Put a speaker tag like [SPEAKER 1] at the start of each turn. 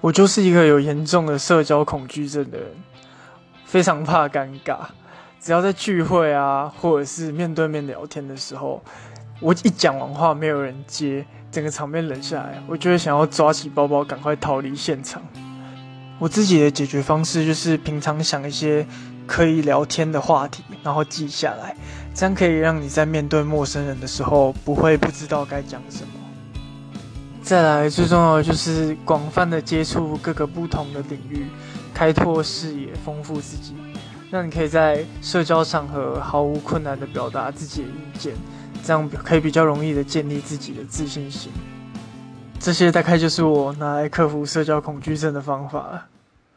[SPEAKER 1] 我就是一个有严重的社交恐惧症的人，非常怕尴尬。只要在聚会啊，或者是面对面聊天的时候，我一讲完话没有人接，整个场面冷下来，我就会想要抓起包包赶快逃离现场。我自己的解决方式就是平常想一些可以聊天的话题，然后记下来，这样可以让你在面对陌生人的时候不会不知道该讲什么。再来，最重要的就是广泛的接触各个不同的领域，开拓视野，丰富自己，让你可以在社交场合毫无困难的表达自己的意见，这样可以比较容易的建立自己的自信心。这些大概就是我拿来克服社交恐惧症的方法了。